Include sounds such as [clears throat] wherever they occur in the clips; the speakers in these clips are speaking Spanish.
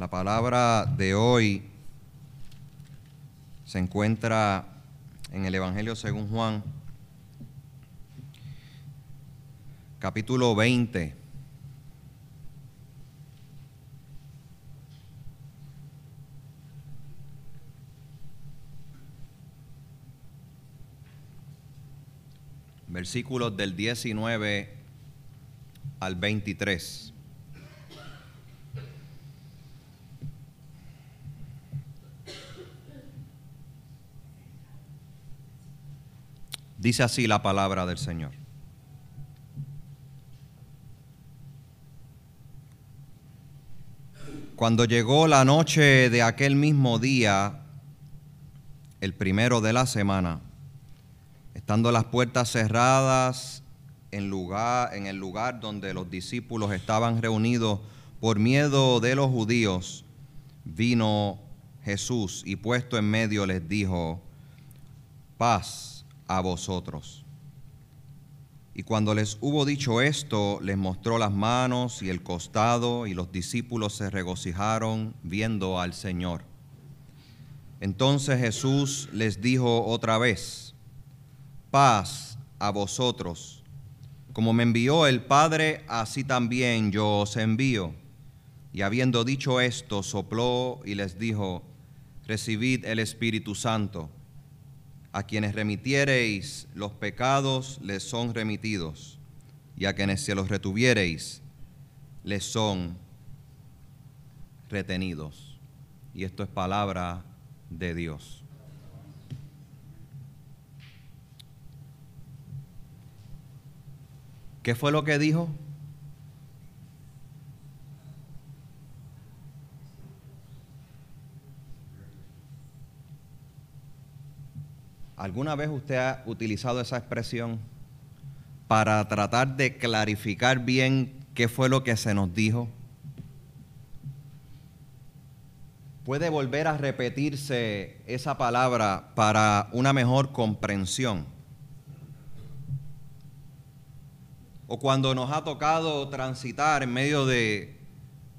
La palabra de hoy se encuentra en el Evangelio según Juan, capítulo 20. Versículos del 19 al 23. Dice así la palabra del Señor. Cuando llegó la noche de aquel mismo día, el primero de la semana, estando las puertas cerradas en, lugar, en el lugar donde los discípulos estaban reunidos por miedo de los judíos, vino Jesús y puesto en medio les dijo, paz a vosotros. Y cuando les hubo dicho esto, les mostró las manos y el costado, y los discípulos se regocijaron viendo al Señor. Entonces Jesús les dijo otra vez, paz a vosotros. Como me envió el Padre, así también yo os envío. Y habiendo dicho esto, sopló y les dijo, recibid el Espíritu Santo. A quienes remitiereis los pecados les son remitidos, y a quienes se los retuviereis les son retenidos. Y esto es palabra de Dios. ¿Qué fue lo que dijo? ¿Alguna vez usted ha utilizado esa expresión para tratar de clarificar bien qué fue lo que se nos dijo? ¿Puede volver a repetirse esa palabra para una mejor comprensión? O cuando nos ha tocado transitar en medio de,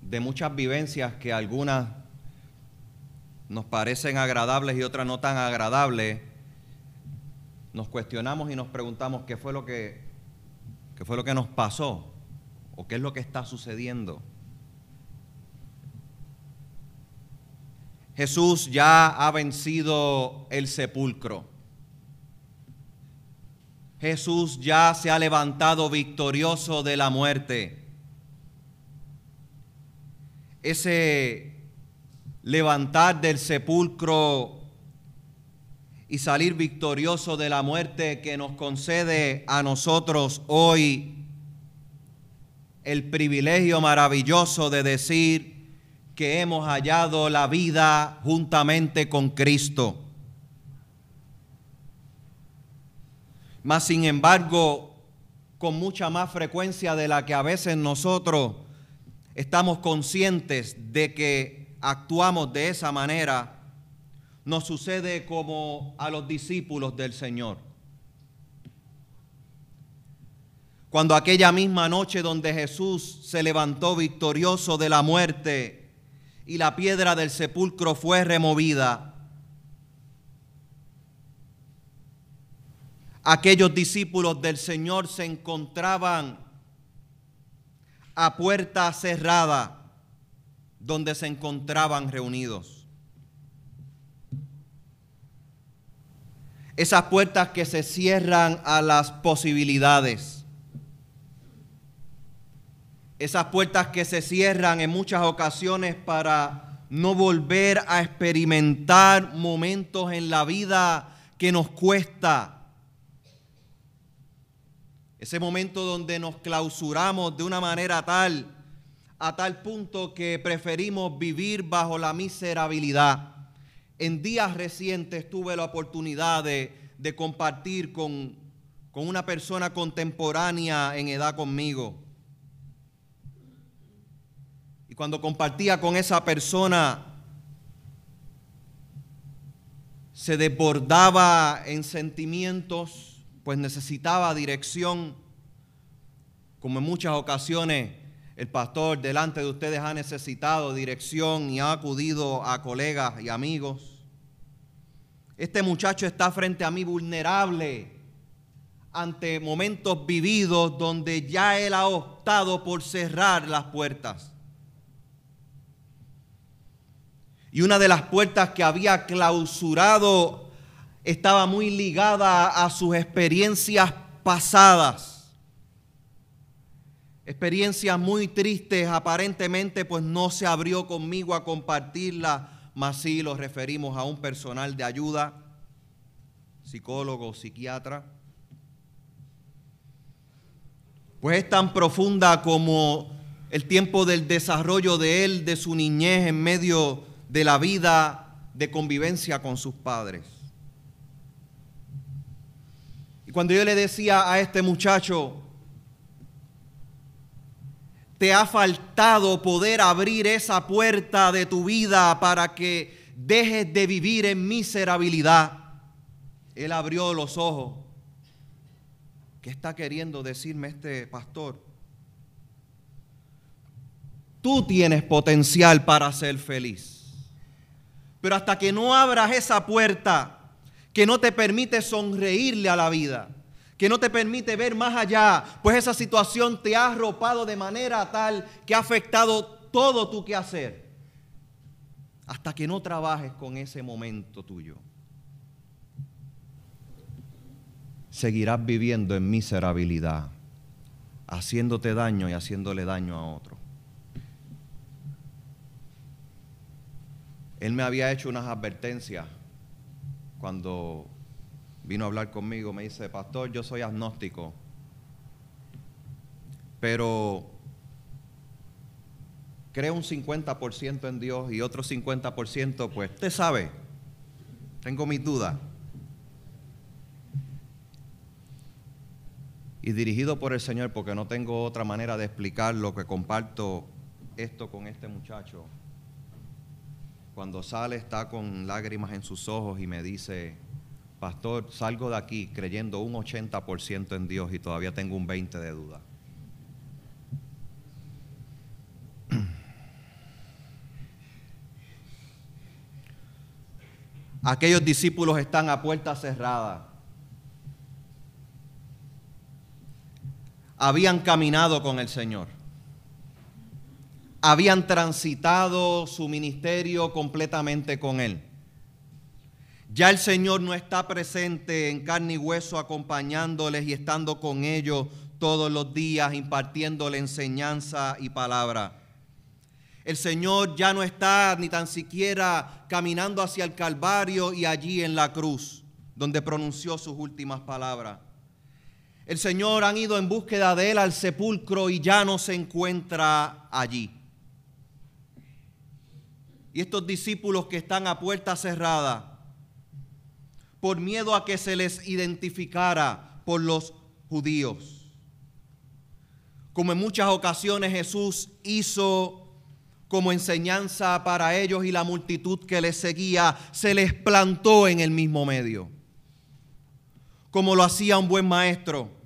de muchas vivencias que algunas nos parecen agradables y otras no tan agradables, nos cuestionamos y nos preguntamos qué fue lo que, qué fue lo que nos pasó o qué es lo que está sucediendo. Jesús ya ha vencido el sepulcro. Jesús ya se ha levantado victorioso de la muerte. Ese levantar del sepulcro y salir victorioso de la muerte que nos concede a nosotros hoy el privilegio maravilloso de decir que hemos hallado la vida juntamente con Cristo. Mas sin embargo, con mucha más frecuencia de la que a veces nosotros estamos conscientes de que actuamos de esa manera, nos sucede como a los discípulos del Señor. Cuando aquella misma noche donde Jesús se levantó victorioso de la muerte y la piedra del sepulcro fue removida, aquellos discípulos del Señor se encontraban a puerta cerrada donde se encontraban reunidos. Esas puertas que se cierran a las posibilidades, esas puertas que se cierran en muchas ocasiones para no volver a experimentar momentos en la vida que nos cuesta. Ese momento donde nos clausuramos de una manera tal, a tal punto que preferimos vivir bajo la miserabilidad. En días recientes tuve la oportunidad de, compartir con, una persona contemporánea en edad conmigo. Y cuando compartía con esa persona, se desbordaba en sentimientos, pues necesitaba dirección, como en muchas ocasiones el pastor delante de ustedes ha necesitado dirección y ha acudido a colegas y amigos. Este muchacho está frente a mí vulnerable ante momentos vividos donde ya él ha optado por cerrar las puertas. Y una de las puertas que había clausurado estaba muy ligada a sus experiencias pasadas. Experiencias muy tristes, aparentemente pues no se abrió conmigo a compartirla, mas sí lo referimos a un personal de ayuda, psicólogo, psiquiatra. Pues es tan profunda como el tiempo del desarrollo de él, de su niñez en medio de la vida de convivencia con sus padres. Y cuando yo le decía a este muchacho, te ha faltado poder abrir esa puerta de tu vida para que dejes de vivir en miserabilidad. Él abrió los ojos. ¿Qué está queriendo decirme este pastor? Tú tienes potencial para ser feliz. Pero hasta que no abras esa puerta, que no te permite sonreírle a la vida, que no te permite ver más allá, pues esa situación te ha arropado de manera tal que ha afectado todo tu quehacer, hasta que no trabajes con ese momento tuyo. Seguirás viviendo en miserabilidad, haciéndote daño y haciéndole daño a otro. Él me había hecho unas advertencias cuando vino a hablar conmigo, me dice, pastor, yo soy agnóstico, pero creo un 50% en Dios y otro 50%, pues, usted sabe, tengo mis dudas. Y dirigido por el Señor, porque no tengo otra manera de explicar lo que comparto esto con este muchacho cuando sale está con lágrimas en sus ojos y me dice, pastor, salgo de aquí creyendo un 80% en Dios y todavía tengo un 20% de duda. [clears throat] Aquellos discípulos están a puerta cerrada. Habían caminado con el Señor habían transitado su ministerio completamente con Él. Ya el Señor no está presente en carne y hueso acompañándoles y estando con ellos todos los días, impartiéndole enseñanza y palabra. El Señor ya no está ni tan siquiera caminando hacia el Calvario y allí en la cruz, donde pronunció sus últimas palabras. El Señor han ido en búsqueda de Él al sepulcro y ya no se encuentra allí. Y estos discípulos que están a puerta cerrada, por miedo a que se les identificara por los judíos. Como en muchas ocasiones Jesús hizo como enseñanza para ellos y la multitud que les seguía, se les plantó en el mismo medio. Como lo hacía un buen maestro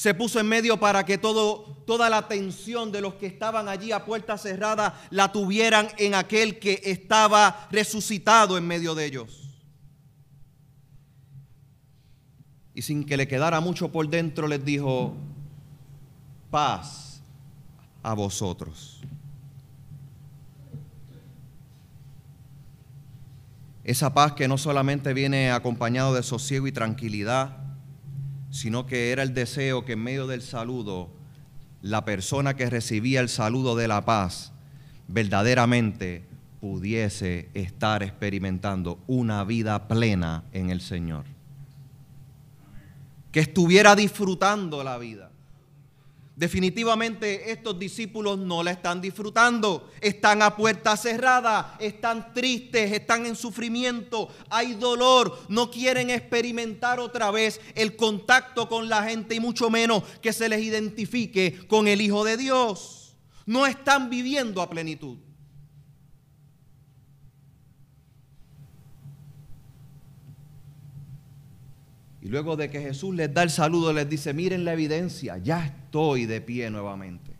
se puso en medio para que todo, toda la atención de los que estaban allí a puerta cerrada la tuvieran en aquel que estaba resucitado en medio de ellos. Y sin que le quedara mucho por dentro les dijo, paz a vosotros. Esa paz que no solamente viene acompañado de sosiego y tranquilidad, sino que era el deseo que en medio del saludo, la persona que recibía el saludo de la paz verdaderamente pudiese estar experimentando una vida plena en el Señor. Que estuviera disfrutando la vida. Definitivamente estos discípulos no la están disfrutando, están a puerta cerrada, están tristes, están en sufrimiento, hay dolor, no quieren experimentar otra vez el contacto con la gente y mucho menos que se les identifique con el Hijo de Dios. No están viviendo a plenitud. Y luego de que Jesús les da el saludo, les dice, miren la evidencia, ya estoy de pie nuevamente.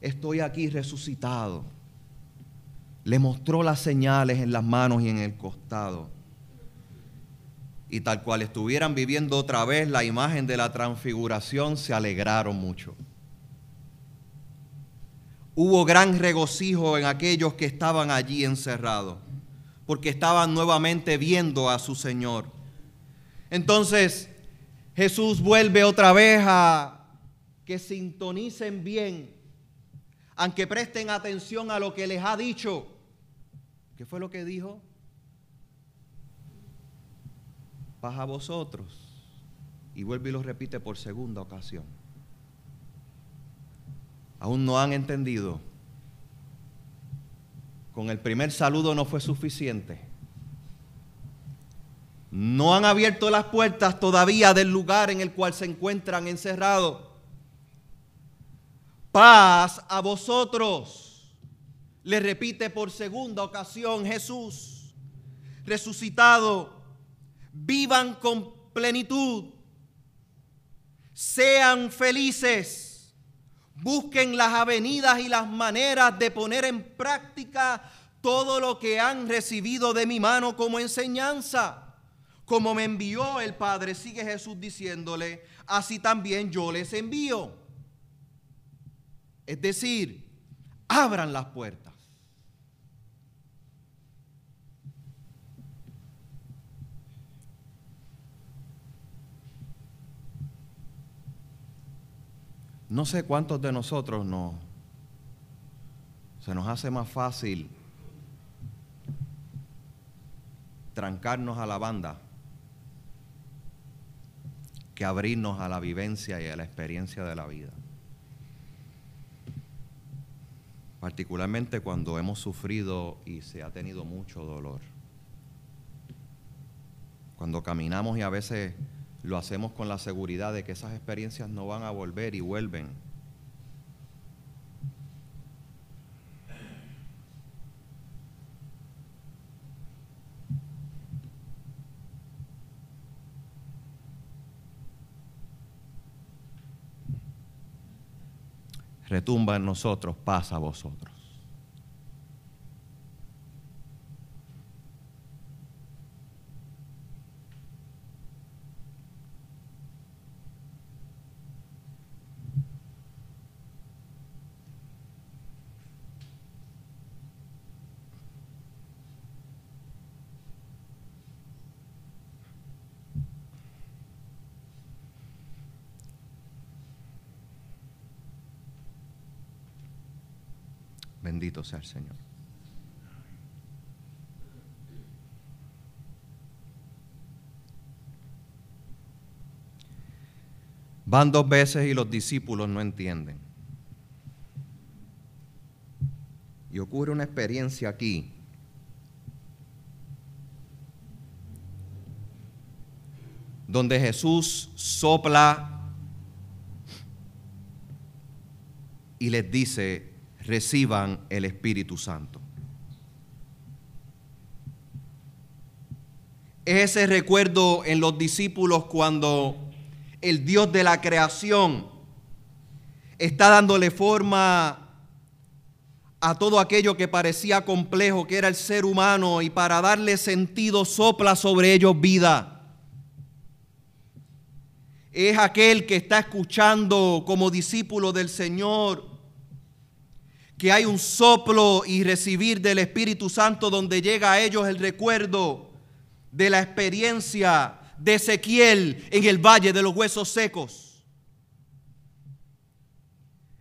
estoy aquí resucitado. Le mostró las señales en las manos y en el costado. Y tal cual estuvieran viviendo otra vez la imagen de la transfiguración, se alegraron mucho. Hubo gran regocijo en aquellos que estaban allí encerrados, porque estaban nuevamente viendo a su Señor. Entonces Jesús vuelve otra vez a que sintonicen bien, aunque presten atención a lo que les ha dicho. ¿Qué fue lo que dijo? Paz a vosotros. Y vuelve y lo repite por segunda ocasión. Aún no han entendido. Con el primer saludo no fue suficiente. No han abierto las puertas todavía del lugar en el cual se encuentran encerrados. Paz a vosotros. Le repite por segunda ocasión Jesús, resucitado. Vivan con plenitud. Sean felices Busquen las avenidas y las maneras de poner en práctica todo lo que han recibido de mi mano como enseñanza. Como me envió el Padre, sigue Jesús diciéndole, así también yo les envío. Es decir, abran las puertas. No sé cuántos de nosotros no se nos hace más fácil trancarnos a la banda que abrirnos a la vivencia y a la experiencia de la vida. Particularmente cuando hemos sufrido y se ha tenido mucho dolor. Cuando caminamos y a veces lo hacemos con la seguridad de que esas experiencias no van a volver y vuelven. Retumba en nosotros, pasa a vosotros. Bendito sea el Señor. Van dos veces y los discípulos no entienden. Y ocurre una experiencia aquí. Donde Jesús sopla y les dice, reciban el Espíritu Santo. Es ese recuerdo en los discípulos cuando el Dios de la creación está dándole forma a todo aquello que parecía complejo, que era el ser humano, y para darle sentido sopla sobre ellos vida. Es aquel que está escuchando como discípulo del Señor que hay un soplo y recibir del Espíritu Santo donde llega a ellos el recuerdo de la experiencia de Ezequiel en el valle de los huesos secos.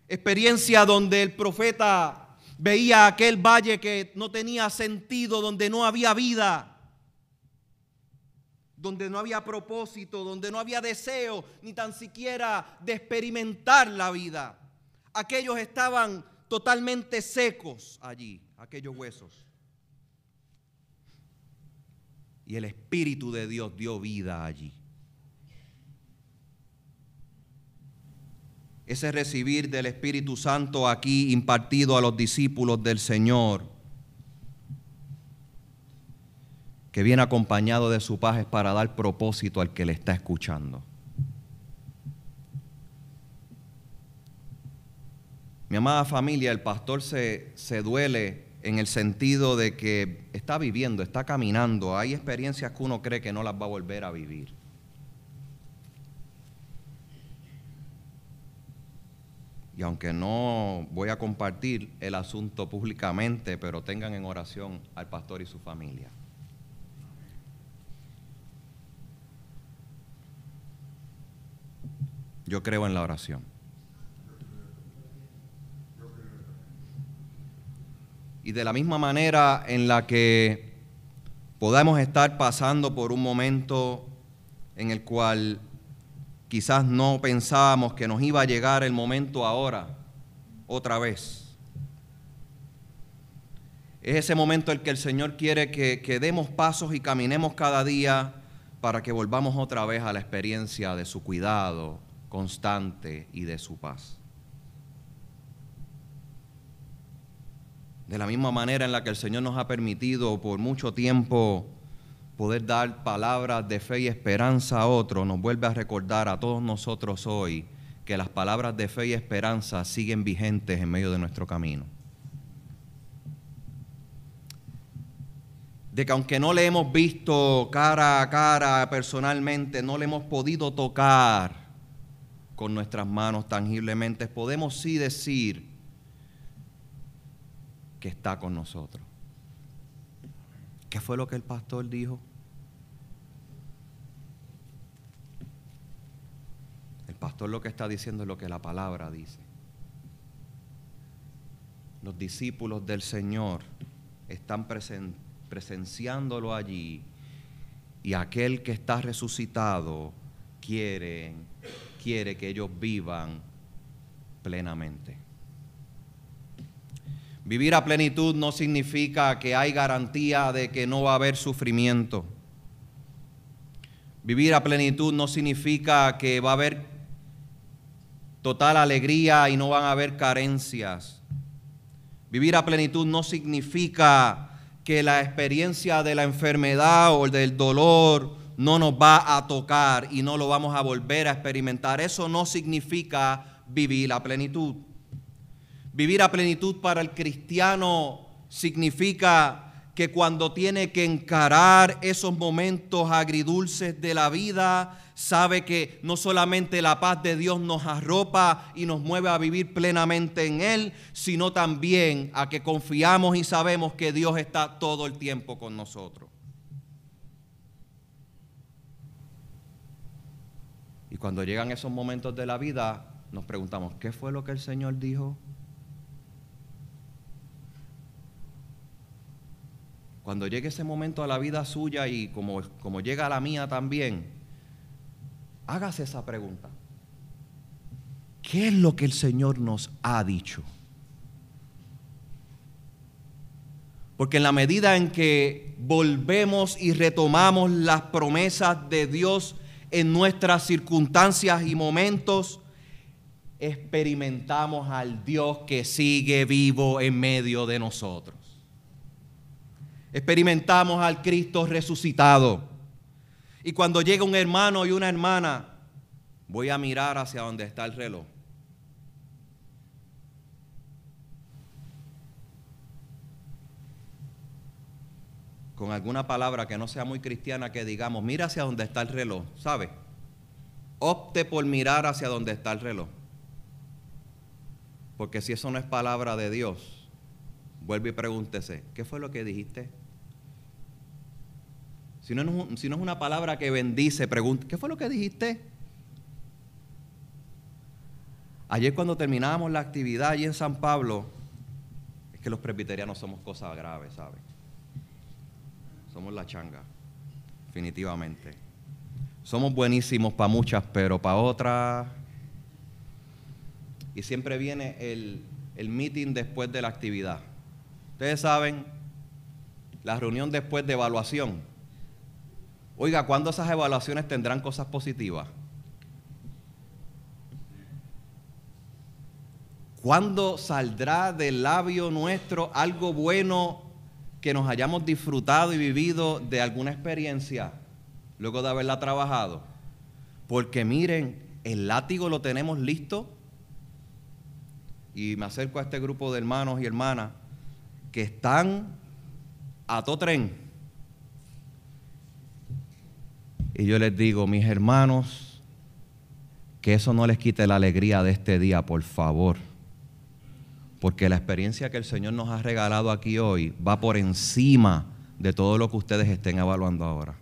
Experiencia donde el profeta veía aquel valle que no tenía sentido, donde no había vida, donde no había propósito, donde no había deseo ni tan siquiera de experimentar la vida. Aquellos estaban totalmente secos allí, aquellos huesos. Y el Espíritu de Dios dio vida allí. Ese recibir del Espíritu Santo aquí impartido a los discípulos del Señor, que viene acompañado de su paz, es para dar propósito al que le está escuchando. Mi amada familia, el pastor se, se duele en el sentido de que está viviendo, está caminando. Hay experiencias que uno cree que no las va a volver a vivir. Y aunque no voy a compartir el asunto públicamente, pero tengan en oración al pastor y su familia. Yo creo en la oración. Y de la misma manera en la que podamos estar pasando por un momento en el cual quizás no pensábamos que nos iba a llegar el momento ahora, otra vez. Es ese momento el que el Señor quiere que, que demos pasos y caminemos cada día para que volvamos otra vez a la experiencia de su cuidado constante y de su paz. De la misma manera en la que el Señor nos ha permitido por mucho tiempo poder dar palabras de fe y esperanza a otros, nos vuelve a recordar a todos nosotros hoy que las palabras de fe y esperanza siguen vigentes en medio de nuestro camino. De que aunque no le hemos visto cara a cara personalmente, no le hemos podido tocar con nuestras manos tangiblemente, podemos sí decir que está con nosotros. ¿Qué fue lo que el pastor dijo? El pastor lo que está diciendo es lo que la palabra dice. Los discípulos del Señor están presenciándolo allí y aquel que está resucitado quiere, quiere que ellos vivan plenamente. Vivir a plenitud no significa que hay garantía de que no va a haber sufrimiento. Vivir a plenitud no significa que va a haber total alegría y no van a haber carencias. Vivir a plenitud no significa que la experiencia de la enfermedad o del dolor no nos va a tocar y no lo vamos a volver a experimentar. Eso no significa vivir a plenitud. Vivir a plenitud para el cristiano significa que cuando tiene que encarar esos momentos agridulces de la vida, sabe que no solamente la paz de Dios nos arropa y nos mueve a vivir plenamente en Él, sino también a que confiamos y sabemos que Dios está todo el tiempo con nosotros. Y cuando llegan esos momentos de la vida, nos preguntamos, ¿qué fue lo que el Señor dijo? Cuando llegue ese momento a la vida suya y como, como llega a la mía también, hágase esa pregunta. ¿Qué es lo que el Señor nos ha dicho? Porque en la medida en que volvemos y retomamos las promesas de Dios en nuestras circunstancias y momentos, experimentamos al Dios que sigue vivo en medio de nosotros experimentamos al Cristo resucitado. Y cuando llega un hermano y una hermana, voy a mirar hacia donde está el reloj. Con alguna palabra que no sea muy cristiana que digamos, mira hacia donde está el reloj, ¿sabe? Opte por mirar hacia donde está el reloj. Porque si eso no es palabra de Dios, vuelve y pregúntese, ¿qué fue lo que dijiste? Si no, es, una palabra que bendice, pregunta, ¿qué fue lo que dijiste? Ayer cuando terminábamos la actividad allí en San Pablo, es que los presbiterianos somos cosas graves, ¿sabes? Somos la changa, definitivamente. Somos buenísimos para muchas, pero para otras... Y siempre viene el, el meeting después de la actividad. Ustedes saben, la reunión después de evaluación. Oiga, ¿cuándo esas evaluaciones tendrán cosas positivas? ¿Cuándo saldrá del labio nuestro algo bueno que nos hayamos disfrutado y vivido de alguna experiencia luego de haberla trabajado? Porque miren, el látigo lo tenemos listo. y me acerco a este grupo de hermanos y hermanas que están a todo tren. Y yo les digo, mis hermanos, que eso no les quite la alegría de este día, por favor. Porque la experiencia que el Señor nos ha regalado aquí hoy va por encima de todo lo que ustedes estén evaluando ahora.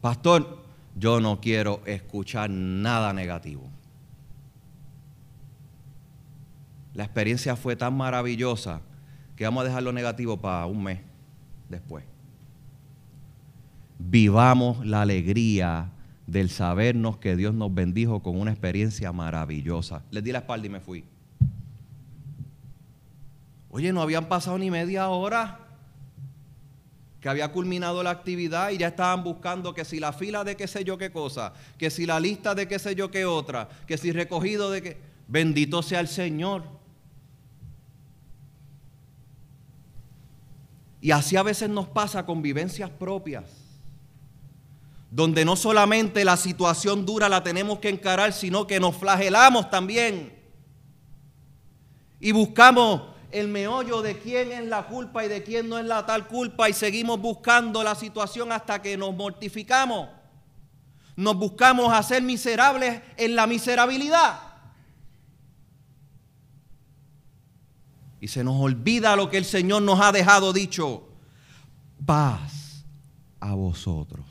Pastor, yo no quiero escuchar nada negativo. La experiencia fue tan maravillosa que vamos a dejar lo negativo para un mes después. Vivamos la alegría del sabernos que Dios nos bendijo con una experiencia maravillosa. Les di la espalda y me fui. Oye, no habían pasado ni media hora que había culminado la actividad y ya estaban buscando que si la fila de qué sé yo qué cosa, que si la lista de qué sé yo qué otra, que si recogido de qué. Bendito sea el Señor. Y así a veces nos pasa con vivencias propias, donde no solamente la situación dura la tenemos que encarar, sino que nos flagelamos también. Y buscamos el meollo de quién es la culpa y de quién no es la tal culpa y seguimos buscando la situación hasta que nos mortificamos. Nos buscamos hacer miserables en la miserabilidad. Y se nos olvida lo que el Señor nos ha dejado dicho. Paz a vosotros.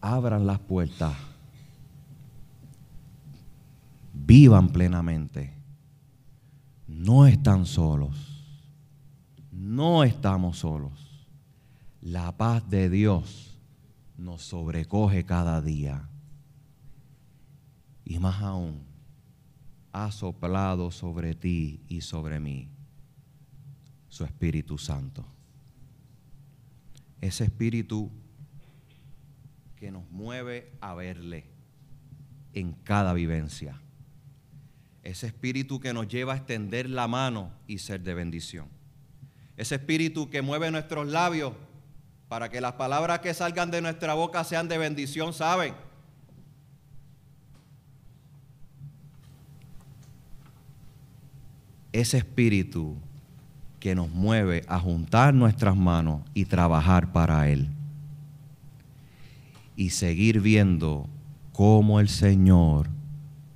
Abran las puertas. Vivan plenamente. No están solos. No estamos solos. La paz de Dios nos sobrecoge cada día. Y más aún, ha soplado sobre ti y sobre mí su Espíritu Santo. Ese Espíritu que nos mueve a verle en cada vivencia. Ese Espíritu que nos lleva a extender la mano y ser de bendición. Ese Espíritu que mueve nuestros labios para que las palabras que salgan de nuestra boca sean de bendición, ¿saben? Ese espíritu que nos mueve a juntar nuestras manos y trabajar para Él. Y seguir viendo cómo el Señor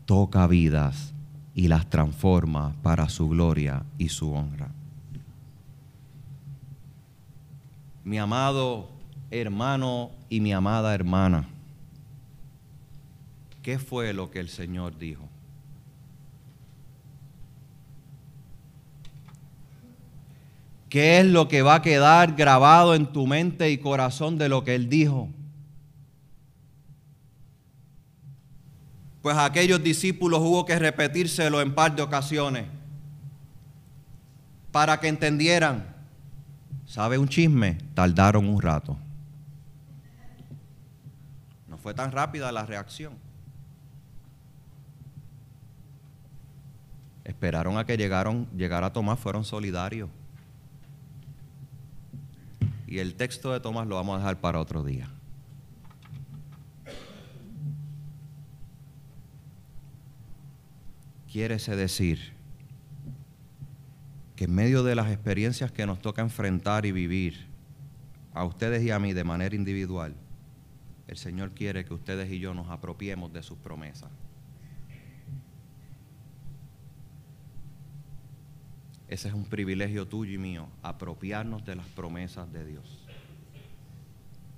toca vidas y las transforma para su gloria y su honra. Mi amado hermano y mi amada hermana, ¿qué fue lo que el Señor dijo? ¿Qué es lo que va a quedar grabado en tu mente y corazón de lo que Él dijo? Pues a aquellos discípulos hubo que repetírselo en par de ocasiones para que entendieran. ¿Sabe un chisme? Tardaron un rato. No fue tan rápida la reacción. Esperaron a que llegaron, llegara Tomás, fueron solidarios. Y el texto de Tomás lo vamos a dejar para otro día. Quiere decir que en medio de las experiencias que nos toca enfrentar y vivir, a ustedes y a mí de manera individual, el Señor quiere que ustedes y yo nos apropiemos de sus promesas. Ese es un privilegio tuyo y mío, apropiarnos de las promesas de Dios.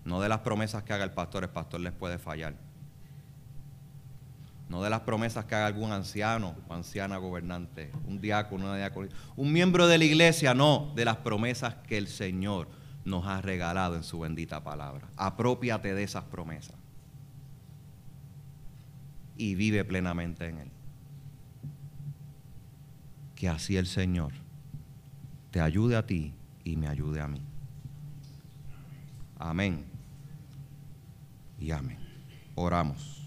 No de las promesas que haga el pastor, el pastor les puede fallar. No de las promesas que haga algún anciano o anciana gobernante, un diácono, una diácono, un miembro de la iglesia, no, de las promesas que el Señor nos ha regalado en su bendita palabra. Apropiate de esas promesas y vive plenamente en Él que así el Señor te ayude a ti y me ayude a mí. Amén. Y amén. Oramos.